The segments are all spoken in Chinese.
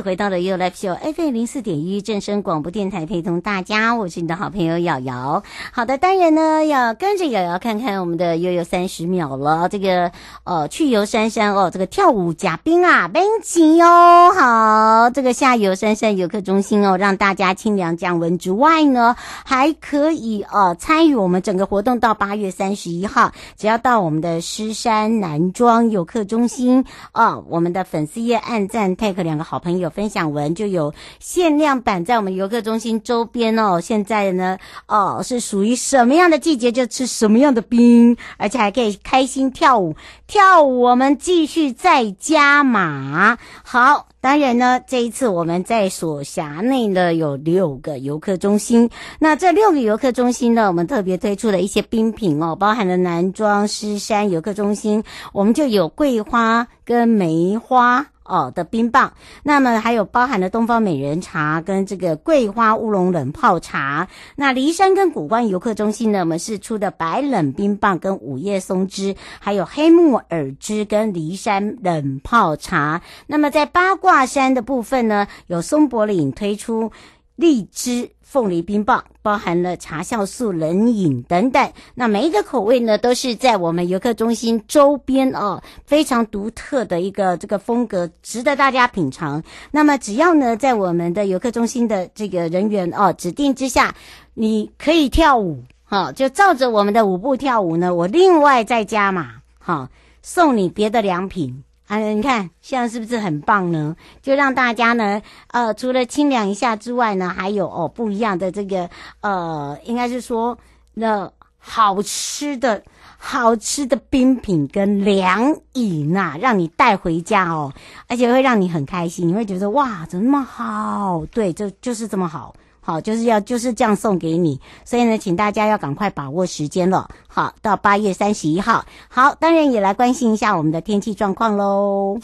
回到了 You Live Show FM 零四点一正声广播电台，陪同大家，我是你的好朋友瑶瑶。好的，当然呢，要跟着瑶瑶看看我们的悠悠三十秒了。这个呃，去游山山哦，这个跳舞嘉宾啊，冰淇哦，好，这个下游山山游客中心哦，让大家清凉降温之外呢，还可以呃参与我们整个活动到八月三十一号，只要到我们的狮山南庄游客中心啊、我们的粉丝页按赞 tag 两个好朋友。分享文就有限量版，在我们游客中心周边哦。现在呢，哦，是属于什么样的季节就吃什么样的冰，而且还可以开心跳舞。跳舞，我们继续再加码。好，当然呢，这一次我们在所辖内呢有六个游客中心。那这六个游客中心呢，我们特别推出了一些冰品哦，包含了南庄狮山游客中心，我们就有桂花跟梅花。哦的冰棒，那么还有包含了东方美人茶跟这个桂花乌龙冷泡茶。那骊山跟古关游客中心呢，我们是出的白冷冰棒跟午夜松枝，还有黑木耳汁跟骊山冷泡茶。那么在八卦山的部分呢，有松柏岭推出荔枝。凤梨冰棒包含了茶酵素冷饮等等，那每一个口味呢，都是在我们游客中心周边哦，非常独特的一个这个风格，值得大家品尝。那么只要呢，在我们的游客中心的这个人员哦指定之下，你可以跳舞，哈，就照着我们的舞步跳舞呢，我另外再加码，哈，送你别的良品。啊，你看，现在是不是很棒呢？就让大家呢，呃，除了清凉一下之外呢，还有哦不一样的这个，呃，应该是说那好吃的好吃的冰品跟凉饮呐，让你带回家哦，而且会让你很开心，你会觉得哇，怎么那么好？对，就就是这么好。好，就是要就是这样送给你，所以呢，请大家要赶快把握时间了。好，到八月三十一号。好，当然也来关心一下我们的天气状况喽。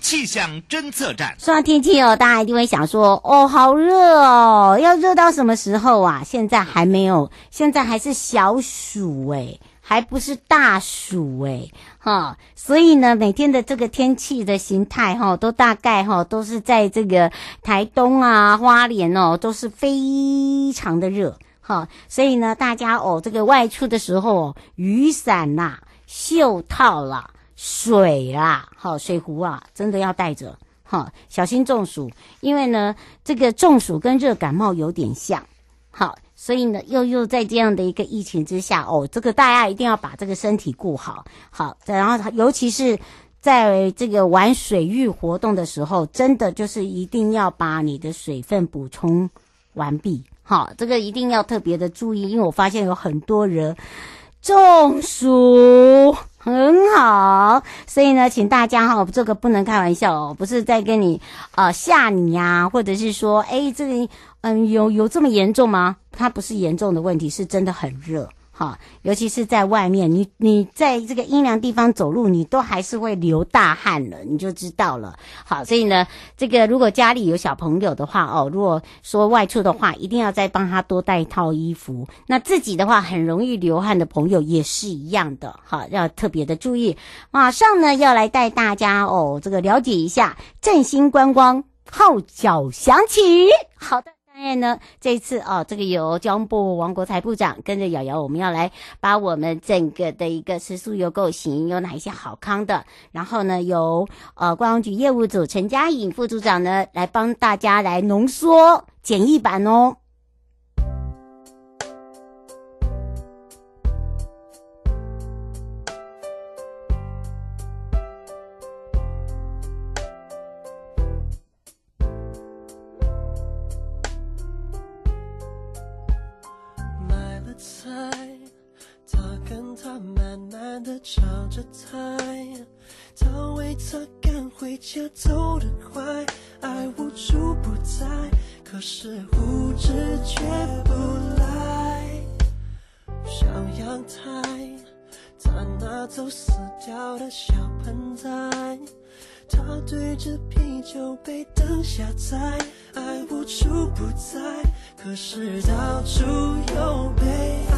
气象侦测站，说到天气哦，大家一定会想说，哦，好热哦，要热到什么时候啊？现在还没有，现在还是小暑诶。还不是大暑诶，哈，所以呢，每天的这个天气的形态哈，都大概哈都是在这个台东啊、花莲哦，都是非常的热，哈，所以呢，大家哦，这个外出的时候，雨伞啦、袖套啦、水啦，哈，水壶啊，真的要带着，哈，小心中暑，因为呢，这个中暑跟热感冒有点像，好。所以呢，又又在这样的一个疫情之下，哦，这个大家一定要把这个身体顾好，好，然后尤其是在这个玩水域活动的时候，真的就是一定要把你的水分补充完毕，好，这个一定要特别的注意，因为我发现有很多人中暑。很好，所以呢，请大家哈，这个不能开玩笑哦，不是在跟你呃吓你呀、或者是说，哎，这里嗯有有这么严重吗？它不是严重的问题，是真的很热。哈，尤其是在外面，你你在这个阴凉地方走路，你都还是会流大汗了，你就知道了。好，所以呢，这个如果家里有小朋友的话，哦，如果说外出的话，一定要再帮他多带一套衣服。那自己的话，很容易流汗的朋友也是一样的，好，要特别的注意。马上呢，要来带大家哦，这个了解一下振兴观光号角响起。好的。当然呢，这次哦，这个由交通部王国才部长跟着瑶瑶，我们要来把我们整个的一个食宿游购行有哪一些好康的，然后呢，由呃观光局业务组陈佳颖副组长呢来帮大家来浓缩简易版哦。不在，可是到处有悲哀。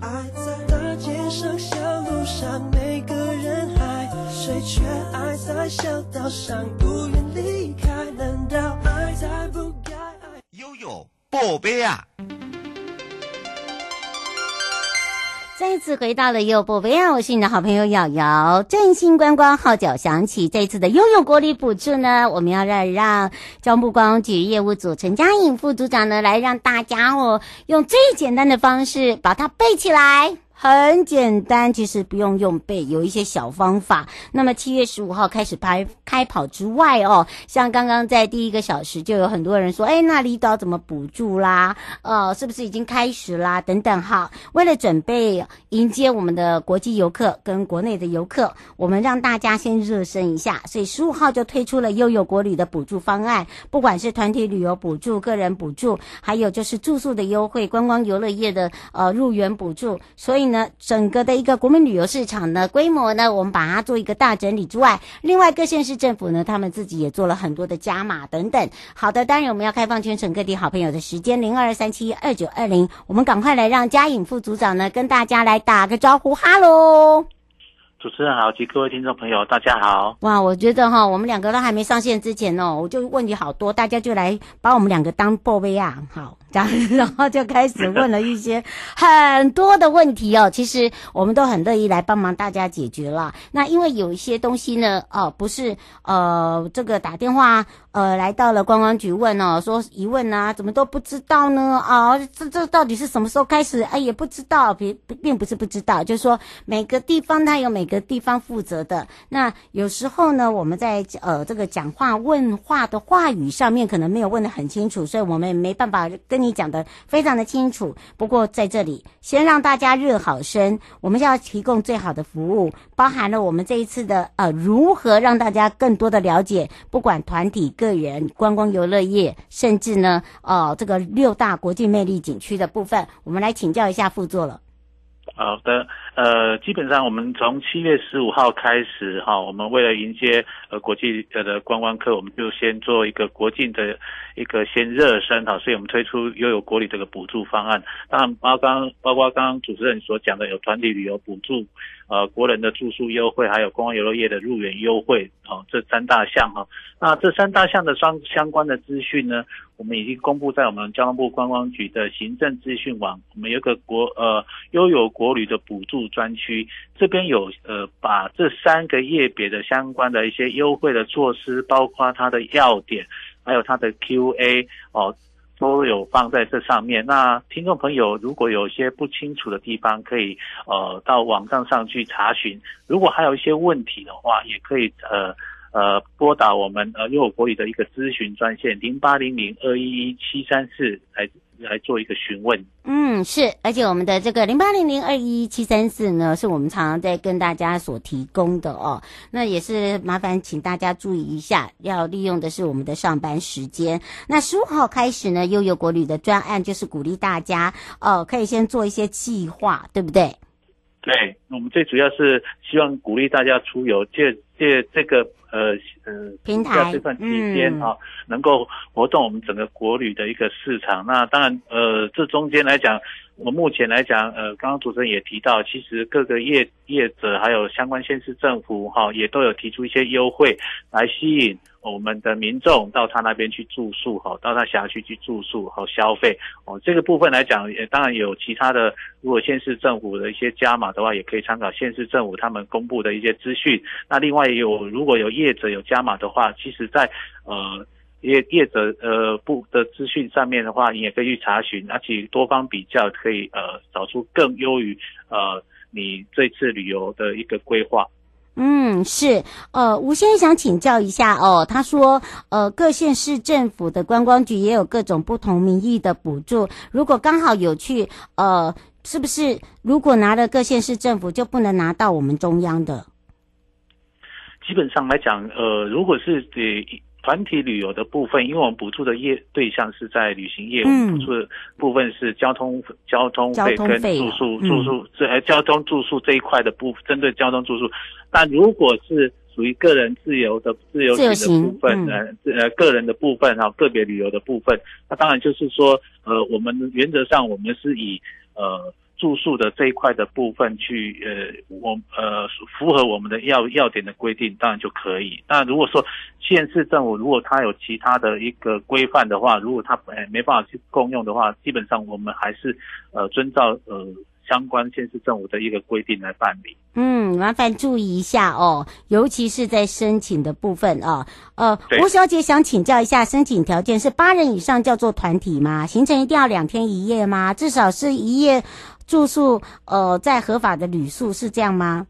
爱在大街上、小路上，每个人海，谁却爱在小道上，不愿离开？难道爱在不该爱？悠悠，宝贝啊！再次回到了优步，薇娅！我是你的好朋友瑶瑶。振兴观光号角响起，这次的拥有国旅补助呢，我们要让让交通部观光局业务组陈佳颖副组长呢，来让大家哦，用最简单的方式把它背起来。很简单，其实不用用背，有一些小方法。那么七月十五号开始拍开跑之外哦，像刚刚在第一个小时就有很多人说，哎，那离岛怎么补助啦？呃，是不是已经开始啦？等等哈。为了准备迎接我们的国际游客跟国内的游客，我们让大家先热身一下，所以十五号就推出了悠游国旅的补助方案，不管是团体旅游补助、个人补助，还有就是住宿的优惠、观光游乐业的呃入园补助，所以。呢，整个的一个国民旅游市场的，规模呢，我们把它做一个大整理之外，另外各县市政府呢，他们自己也做了很多的加码等等。好的，当然我们要开放全省各地好朋友的时间零二三七二九二零，我们赶快来让嘉颖副组长呢跟大家来打个招呼，哈喽。主持人好，及各位听众朋友，大家好。哇，我觉得哈，我们两个都还没上线之前哦，我就问题好多，大家就来把我们两个当宝贝啊，好。这样然后就开始问了一些很多的问题哦，其实我们都很乐意来帮忙大家解决了。那因为有一些东西呢，哦，不是呃这个打电话呃来到了观光局问哦，说疑问啊，怎么都不知道呢？啊，这这到底是什么时候开始？哎，也不知道，并并不是不知道，就是说每个地方它有每个地方负责的。那有时候呢，我们在呃这个讲话问话的话语上面可能没有问得很清楚，所以我们也没办法跟。你讲的非常的清楚，不过在这里先让大家热好身，我们要提供最好的服务，包含了我们这一次的呃如何让大家更多的了解，不管团体、个人、观光游乐业，甚至呢呃这个六大国际魅力景区的部分，我们来请教一下副座了。好的，呃，基本上我们从七月十五号开始哈，我们为了迎接呃国际的观光客，我们就先做一个国境的一个先热身哈，所以我们推出悠游国旅这个补助方案。当然，包刚包括刚刚主持人所讲的有团体旅游补助，呃，国人的住宿优惠，还有观光游乐业的入园优惠，哦，这三大项哈。那这三大项的相相关的资讯呢，我们已经公布在我们交通部观光局的行政资讯网。我们有个国呃悠游国旅的补助专区，这边有呃把这三个业别的相关的一些优惠的措施，包括它的要点。还有它的 Q&A 哦，都有放在这上面。那听众朋友如果有一些不清楚的地方，可以呃到网站上去查询。如果还有一些问题的话，也可以呃呃拨打我们呃悠我国旅的一个咨询专线零八零零二一一七三四来。来做一个询问，嗯，是，而且我们的这个零八零零二一七三四呢，是我们常常在跟大家所提供的哦。那也是麻烦请大家注意一下，要利用的是我们的上班时间。那十五号开始呢，悠悠国旅的专案就是鼓励大家哦，可以先做一些计划，对不对？对，我们最主要是希望鼓励大家出游，借借这个。呃呃，平台这段期间哈，能够活动我们整个国旅的一个市场。那当然，呃，这中间来讲，我目前来讲，呃，刚刚主持人也提到，其实各个业业者还有相关县市政府哈，也都有提出一些优惠来吸引。我们的民众到他那边去住宿，哈，到他辖区去住宿和消费，哦，这个部分来讲，也当然有其他的，如果县市政府的一些加码的话，也可以参考县市政府他们公布的一些资讯。那另外有如果有业者有加码的话，其实在呃业业者呃部的资讯上面的话，你也可以去查询，而且多方比较，可以呃找出更优于呃你这次旅游的一个规划。嗯，是，呃，吴先生想请教一下哦，他说，呃，各县市政府的观光局也有各种不同名义的补助，如果刚好有去，呃，是不是如果拿了各县市政府就不能拿到我们中央的？基本上来讲，呃，如果是给团体旅游的部分，因为我们补助的业对象是在旅行业，嗯、我们补助的部分是交通交通费跟住宿住宿这呃交通住宿这一块的部分，针对交通住宿。那如果是属于个人自由的自由行的部分，呃呃个人的部分哈，个别旅游的部分，那当然就是说，呃，我们原则上我们是以呃。住宿的这一块的部分去，呃，我呃符合我们的要要点的规定，当然就可以。那如果说县市政府如果他有其他的一个规范的话，如果他呃没办法去共用的话，基本上我们还是呃遵照呃相关县市政府的一个规定来办理。嗯，麻烦注意一下哦，尤其是在申请的部分啊。呃，吴小姐想请教一下，申请条件是八人以上叫做团体吗？行程一定要两天一夜吗？至少是一夜。住宿呃，在合法的旅宿是这样吗？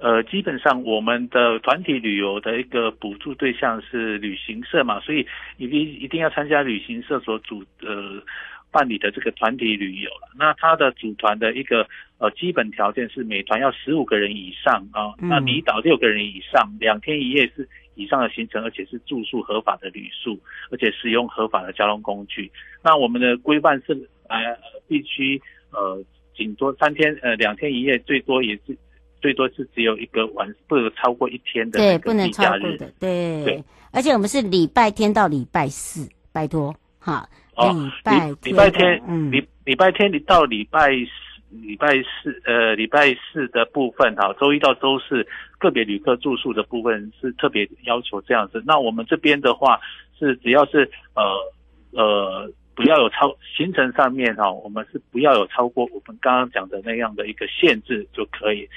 呃，基本上我们的团体旅游的一个补助对象是旅行社嘛，所以一定一定要参加旅行社所组呃办理的这个团体旅游了。那它的组团的一个呃基本条件是每团要十五个人以上啊，嗯、那离岛六个人以上，两天一夜是以上的行程，而且是住宿合法的旅宿，而且使用合法的交通工具。那我们的规范是呃必须。呃，顶多三天，呃，两天一夜，最多也是，最多是只有一个晚，不能超过一天的。对，不能超过的，对。对，而且我们是礼拜天到礼拜四，拜托，哈。哦，礼拜礼拜天，嗯，礼礼拜天你到礼拜四，礼拜四，呃，礼拜四的部分，哈，周一到周四个别旅客住宿的部分是特别要求这样子。那我们这边的话是只要是呃呃。不要有超行程上面哈，我们是不要有超过我们刚刚讲的那样的一个限制就可以，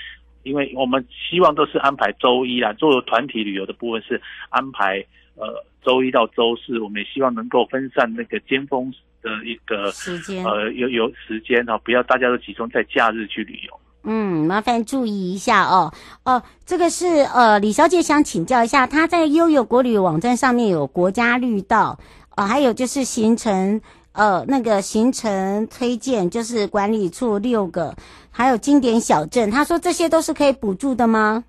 因为我们希望都是安排周一啊，作为团体旅游的部分是安排呃周一到周四，我们也希望能够分散那个尖峰的一个时间，呃有有时间哈，不要大家都集中在假日去旅游。嗯，麻烦注意一下哦哦，这个是呃李小姐想请教一下，她在悠游国旅网站上面有国家绿道。哦，还有就是行程，呃，那个行程推荐就是管理处六个，还有经典小镇，他说这些都是可以补助的吗？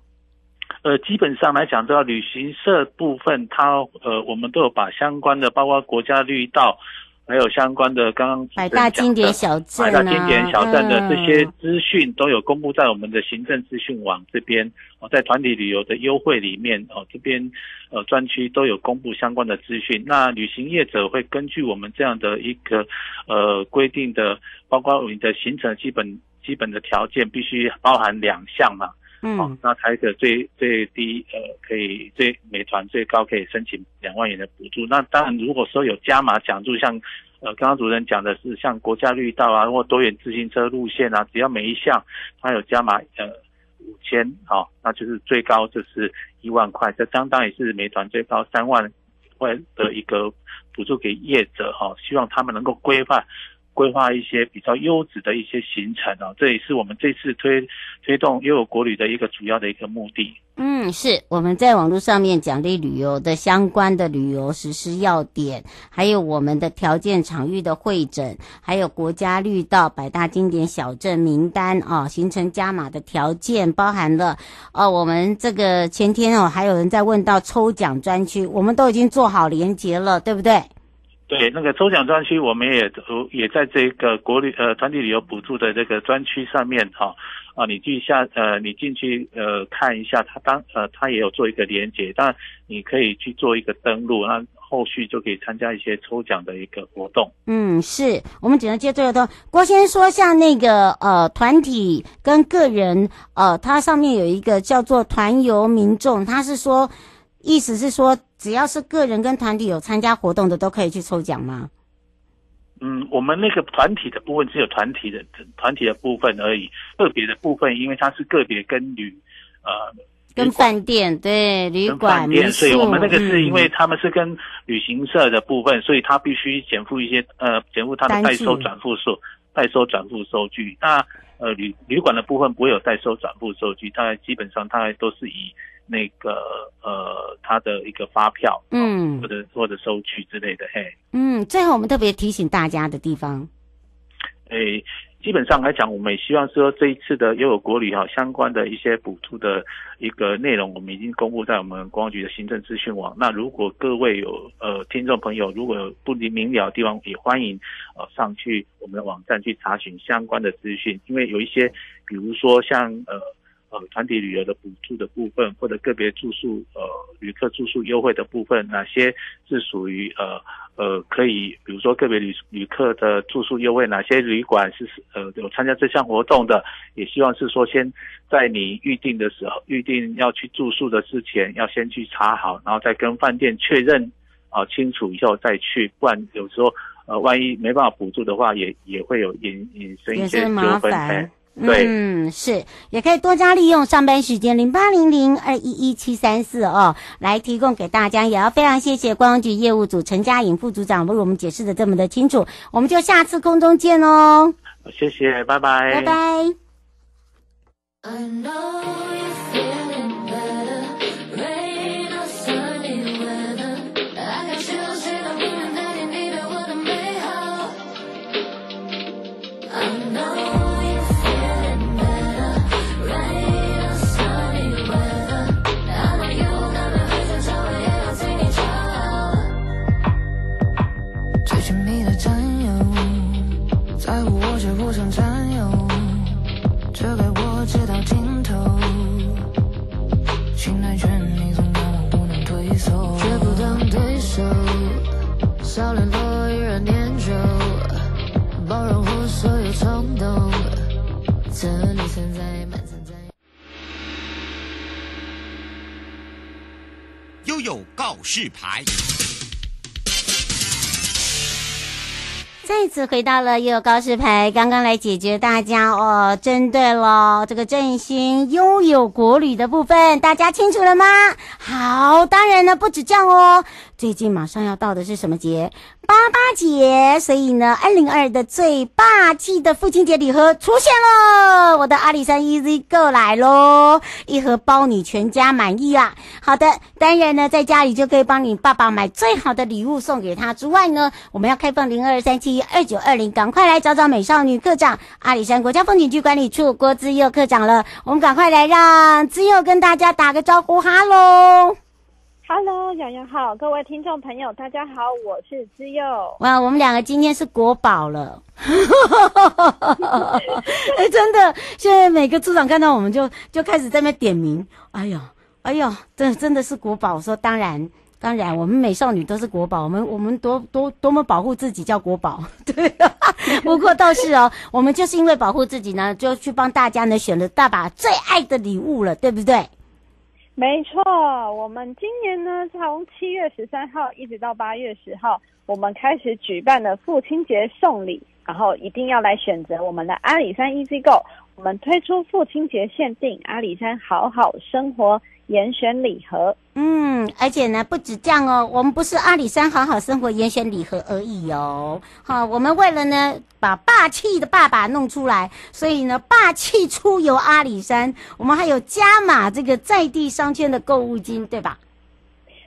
呃，基本上来讲，这个旅行社部分，它呃，我们都有把相关的，包括国家绿道。还有相关的，刚刚百大经典小镇、啊，百大经典小镇的这些资讯都有公布在我们的行政资讯网这边哦，在团体旅游的优惠里面哦，这边呃专区都有公布相关的资讯。那旅行业者会根据我们这样的一个呃规定的，包括你的行程基本基本的条件必须包含两项嘛。嗯，哦，那才可最最低呃，可以最美团最高可以申请两万元的补助。那当然，如果说有加码奖助，像呃刚刚主任讲的是像国家绿道啊，或多元自行车路线啊，只要每一项它有加码呃五千，好，那就是最高就是一万块，这相当于是美团最高三万块的一个补助给业者哈，哦，希望他们能够规范。规划一些比较优质的一些行程啊，这也是我们这次推推动悠游国旅的一个主要的一个目的。嗯，是我们在网络上面奖励旅游的相关的旅游实施要点，还有我们的条件场域的会诊，还有国家绿道百大经典小镇名单啊，行程加码的条件包含了哦、我们这个前天哦，还有人在问到抽奖专区，我们都已经做好连结了，对不对？对，那个抽奖专区，我们也都也在这个国旅呃团体旅游补助的这个专区上面哈啊，你去下呃你进去呃看一下，他当呃他也有做一个连接，但你可以去做一个登录，那后续就可以参加一些抽奖的一个活动。嗯，是我们只能接这个动。郭先生说，像那个呃团体跟个人呃，它上面有一个叫做团游民众，他是说。意思是说，只要是个人跟团体有参加活动的，都可以去抽奖吗？嗯，我们那个团体的部分只有团体的团体的部分而已，个别的部分，因为它是个别跟旅呃跟饭店对旅馆民宿，所以我们那个是因为他们是跟旅行社的部分，嗯、所以他必须减负一些呃减负他的代收转付数。代收转付收据。那呃旅旅馆的部分不会有代收转付收据，大概基本上大概都是以那个呃他的一个发票，嗯，或者或者收据之类的，嘿，嗯，最后我们特别提醒大家的地方，诶。基本上来讲，我们也希望说这一次的优有国旅哈相关的一些补助的一个内容，我们已经公布在我们观光局的行政资讯网。那如果各位有呃听众朋友如果有不明了的地方，也欢迎呃上去我们的网站去查询相关的资讯。因为有一些，比如说像呃呃团体旅游的补助的部分，或者个别住宿呃旅客住宿优惠的部分，哪些是属于呃。呃，可以，比如说个别旅旅客的住宿优惠，哪些旅馆是呃有参加这项活动的，也希望是说先在你预定的时候，预定要去住宿的之前，要先去查好，然后再跟饭店确认啊、呃、清楚以后再去，不然有时候呃万一没办法补助的话，也也会有引引生一些纠纷。对，嗯，是，也可以多加利用上班时间零八零零二一一七三四哦，来提供给大家。也要非常谢谢观光局业务组陈佳颖副组长为我们解释的这么的清楚，我们就下次空中见哦。谢谢，拜拜，拜拜。告示牌。再次回到了悠游告示牌，刚刚来解决大家哦，针对了这个振兴悠有国旅的部分，大家清楚了吗？好，当然呢不止这样哦，最近马上要到的是什么节？八八节，所以呢，二零二的最霸气的父亲节礼盒出现了，我的阿里山 EZ Go 来喽，一盒包你全家满意啦。好的，当然呢，在家里就可以帮你爸爸买最好的礼物送给他之外呢，我们要开放零二三七二九二零，赶快来找找美少女课长，阿里山国家风景区管理处郭姿佑课长了，我们赶快来让姿佑跟大家打个招呼，哈喽。Hello，洋洋好，各位听众朋友，大家好，我是姿佑。哇，我们两个今天是国宝了，哎，真的，现在每个组长看到我们就就开始在那边点名。哎呦，哎呦，真真的是国宝。我说当然，当然，我们美少女都是国宝，我们我们多多多么保护自己叫国宝，对。不过倒是哦，我们就是因为保护自己呢，就去帮大家呢选了大把最爱的礼物了，对不对？没错，我们今年呢，从七月十三号一直到八月十号，我们开始举办了父亲节送礼，然后一定要来选择我们的阿里山 EZ Go。我们推出父亲节限定阿里山好好生活严选礼盒。嗯，而且呢，不止这样哦，我们不是阿里山好好生活严选礼盒而已哦。好，我们为了呢把霸气的爸爸弄出来，所以呢霸气出游阿里山，我们还有加码这个在地商圈的购物金，对吧？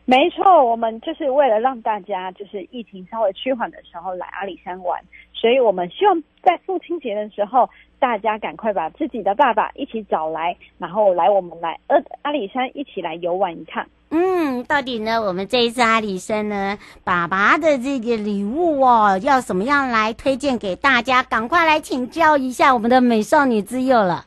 没错，我们就是为了让大家就是疫情稍微趋缓的时候来阿里山玩，所以我们希望在父亲节的时候，大家赶快把自己的爸爸一起找来，然后来我们来阿阿里山一起来游玩一趟。嗯，到底呢，我们这一次阿里山呢，爸爸的这个礼物哦，要怎么样来推荐给大家？赶快来请教一下我们的美少女之友了。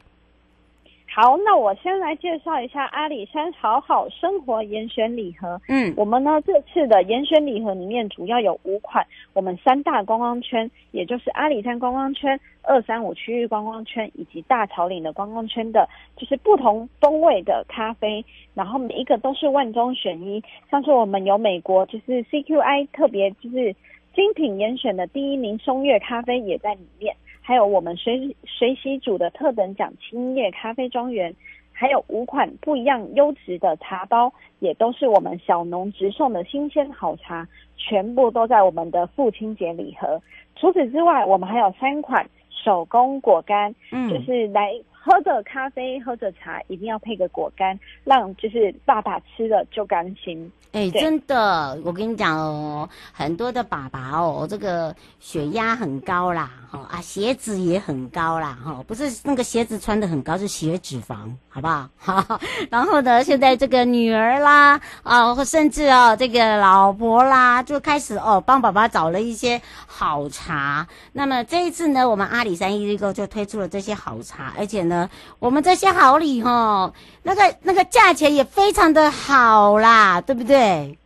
好，那我先来介绍一下阿里山好好生活严选礼盒。嗯，我们呢这次的严选礼盒里面主要有五款，我们三大观光圈，也就是阿里山观光圈、二三五区域观光圈以及大草岭的观光圈的，就是不同风味的咖啡，然后每一个都是万中选一。像是我们有美国就是 CQI 特别就是精品严选的第一名松月咖啡也在里面。还有我们水水洗组的特等奖青叶咖啡庄园，还有五款不一样优质的茶包，也都是我们小农直送的新鲜好茶，全部都在我们的父亲节礼盒。除此之外，我们还有三款手工果干，嗯，就是来。喝着咖啡，喝着茶，一定要配个果干，让就是爸爸吃了就甘心。哎、欸，真的，我跟你讲哦，很多的爸爸哦，这个血压很高啦，哈啊，血脂也很高啦，哈，不是那个鞋子穿的很高，是血脂肪，好不好？好，然后呢，现在这个女儿啦，啊，或甚至哦，这个老婆啦，就开始哦，帮爸爸找了一些好茶。那么这一次呢，我们阿里山 EasyGo 就推出了这些好茶，而且呢，我们这些好礼哈，那个那个价钱也非常的好啦，对不对？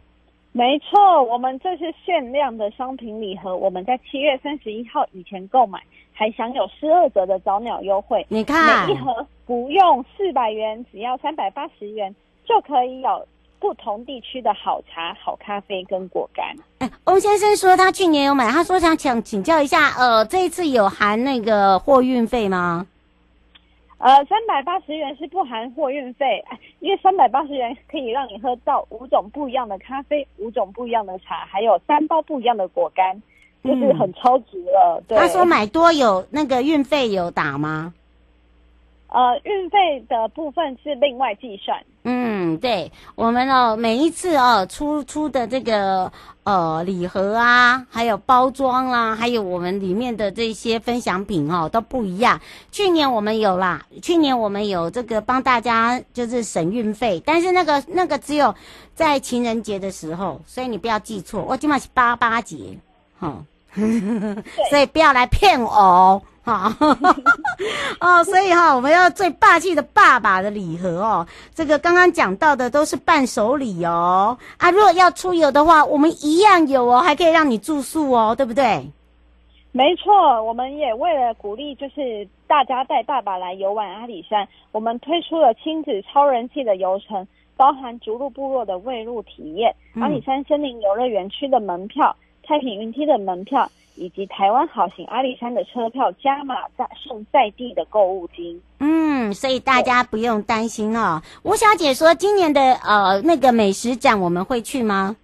没错，我们这是限量的商品礼盒，我们在七月三十一号以前购买，还享有十二折的早鸟优惠。你看，每一盒不用四百元，只要三百八十元，就可以有不同地区的好茶、好咖啡跟果干。哎，翁先生说他去年有买，他说想请请教一下，呃，这一次有含那个货运费吗？呃，三百八十元是不含货运费，因为三百八十元可以让你喝到五种不一样的咖啡，五种不一样的茶，还有三包不一样的果干，就是很超值了。嗯、对，他说买多有那个运费有打吗？呃，运费的部分是另外计算。嗯，对，我们哦，每一次哦出出的这个呃礼盒啊，还有包装啦、啊，还有我们里面的这些分享品哦都不一样。去年我们有啦，去年我们有这个帮大家就是省运费，但是那个那个只有在情人节的时候，所以你不要记错，我今晚是八八节，哈，所以不要来骗我哦。好 哦，所以哈，我们要最霸气的爸爸的礼盒哦。这个刚刚讲到的都是伴手礼哦。啊，如果要出游的话，我们一样有哦，还可以让你住宿哦，对不对？没错，我们也为了鼓励，就是大家带爸爸来游玩阿里山，我们推出了亲子超人气的游程，包含逐鹿部落的喂鹿体验、阿里山森林游乐园区的门票、太平云梯的门票。以及台湾好行阿里山的车票加码再送在地的购物金，嗯，所以大家不用担心哦。吴小姐说，今年的呃那个美食展我们会去吗？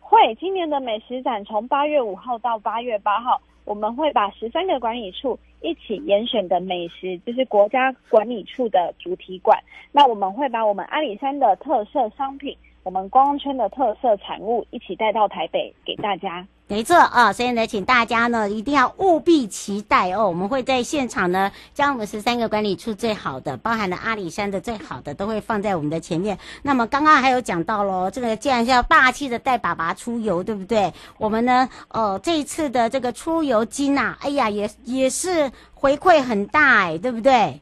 会，今年的美食展从八月五号到八月八号，我们会把十三个管理处一起严选的美食，就是国家管理处的主题馆。那我们会把我们阿里山的特色商品，我们观光圈的特色产物一起带到台北给大家。没错啊，所以呢，请大家呢一定要务必期待哦。我们会在现场呢，将我们十三个管理处最好的，包含了阿里山的最好的，都会放在我们的前面。那么刚刚还有讲到喽，这个既然是要霸气的带爸爸出游，对不对？我们呢，呃，这一次的这个出游金呐、啊，哎呀，也也是回馈很大哎，对不对？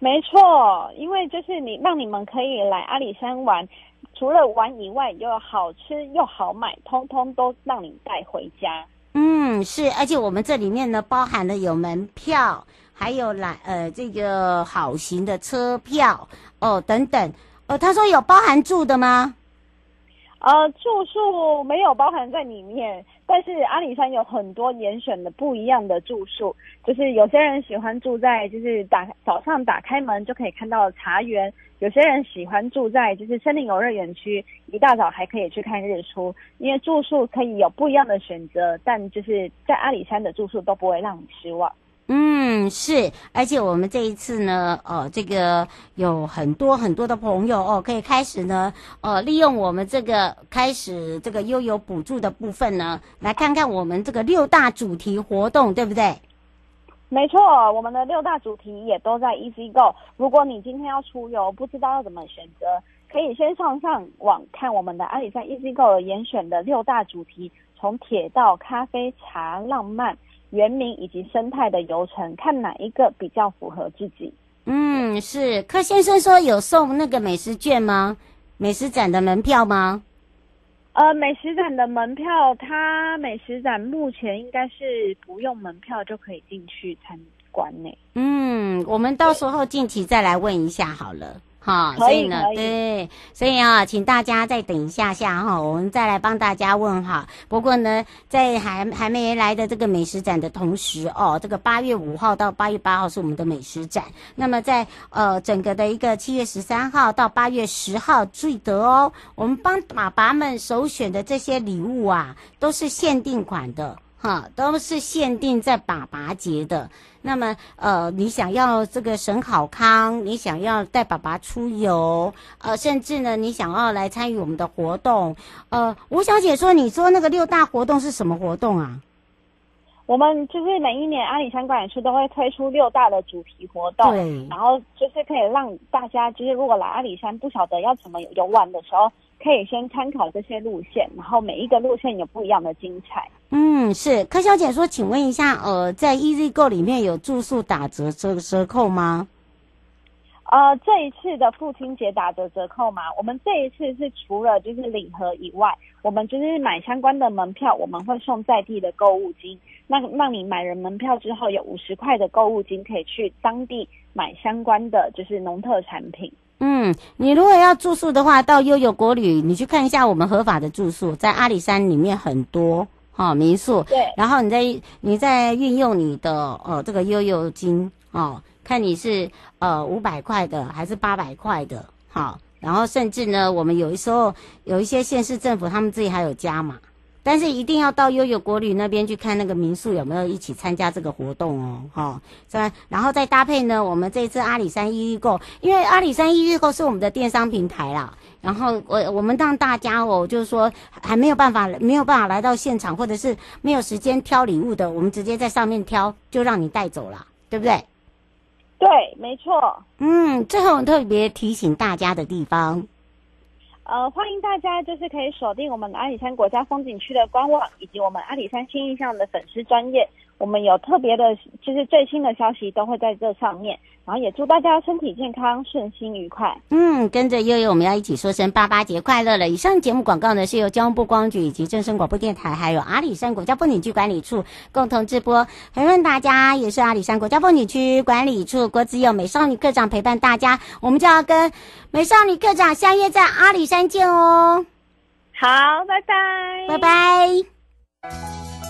没错，因为就是你让你们可以来阿里山玩。除了玩以外，又好吃又好买，通通都让你带回家。嗯，是，而且我们这里面呢，包含了有门票，还有来呃这个好行的车票哦等等。呃，他说有包含住的吗？呃，住宿没有包含在里面，但是阿里山有很多严选的不一样的住宿，就是有些人喜欢住在就是打早上打开门就可以看到茶园。有些人喜欢住在就是森林游乐园区，一大早还可以去看日出。因为住宿可以有不一样的选择，但就是在阿里山的住宿都不会让你失望。嗯，是，而且我们这一次呢，呃，这个有很多很多的朋友哦，可以开始呢，呃，利用我们这个开始这个悠游补助的部分呢，来看看我们这个六大主题活动，对不对？没错，我们的六大主题也都在 EasyGo。如果你今天要出游，不知道要怎么选择，可以先上上网看我们的阿里山 EasyGo 严选的六大主题，从铁道、咖啡、茶、浪漫、原民以及生态的游程，看哪一个比较符合自己。嗯，是柯先生说有送那个美食券吗？美食展的门票吗？呃，美食展的门票，它美食展目前应该是不用门票就可以进去参观呢。嗯，我们到时候近期再来问一下好了。好，所以呢，对，所以啊，请大家再等一下下哈，我们再来帮大家问哈。不过呢，在还还没来的这个美食展的同时哦，这个八月五号到八月八号是我们的美食展。那么在呃整个的一个七月十三号到八月十号，记得哦，我们帮爸爸们首选的这些礼物啊，都是限定款的。哈，都是限定在爸爸节的。那么，呃，你想要这个省好康，你想要带爸爸出游，呃，甚至呢，你想要来参与我们的活动，呃，吴小姐说，你说那个六大活动是什么活动啊？我们就是每一年阿里山观演处都会推出六大的主题活动，对，然后就是可以让大家，就是如果来阿里山不晓得要怎么游玩的时候，可以先参考这些路线，然后每一个路线有不一样的精彩。嗯，是柯小姐说，请问一下，呃，在 EasyGo 里面有住宿打折折折扣吗？呃，这一次的父亲节打折折扣吗？我们这一次是除了就是礼盒以外，我们就是买相关的门票，我们会送在地的购物金。那让你买了门票之后，有五十块的购物金可以去当地买相关的就是农特产品。嗯，你如果要住宿的话，到悠游国旅，你去看一下我们合法的住宿，在阿里山里面很多哈、哦、民宿。对，然后你再你再运用你的呃这个悠游金哦。看你是呃五百块的还是八百块的，好，然后甚至呢，我们有的时候有一些县市政府他们自己还有加码，但是一定要到悠悠国旅那边去看那个民宿有没有一起参加这个活动哦，哈，再然后再搭配呢，我们这次阿里山 EasyGo，因为阿里山 EasyGo 是我们的电商平台啦，然后我我们让大家哦，就是说还没有办法没有办法来到现场，或者是没有时间挑礼物的，我们直接在上面挑，就让你带走了，对不对？对，没错。嗯，最后特别提醒大家的地方，呃，欢迎大家就是可以锁定我们阿里山国家风景区的官网，以及我们阿里山新印象的粉丝专业。我们有特别的，就是最新的消息都会在这上面，然后也祝大家身体健康、顺心愉快。嗯，跟着悠悠，我们要一起说声八八节快乐了。以上节目广告呢，是由交通部光局以及正声广播电台，还有阿里山国家风景区管理处共同直播。陪伴大家也是阿里山国家风景区管理处郭子友美少女课长陪伴大家，我们就要跟美少女课长相约在阿里山见哦。好，拜拜，拜拜。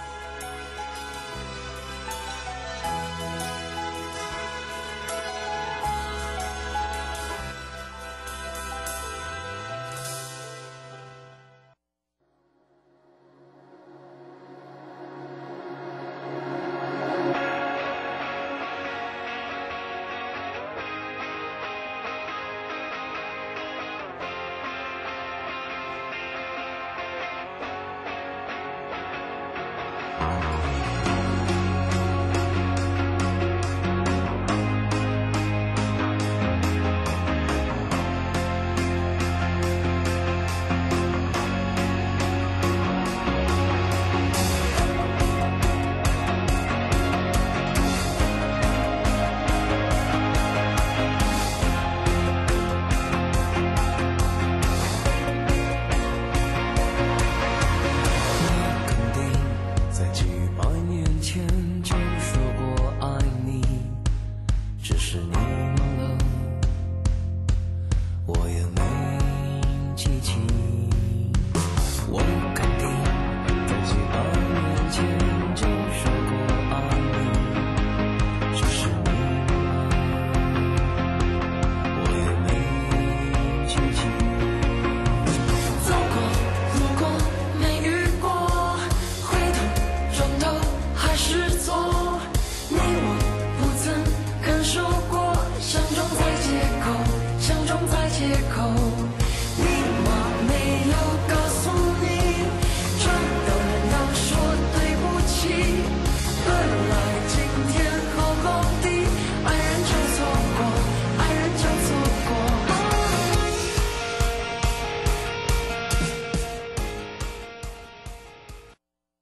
只是你忘了我也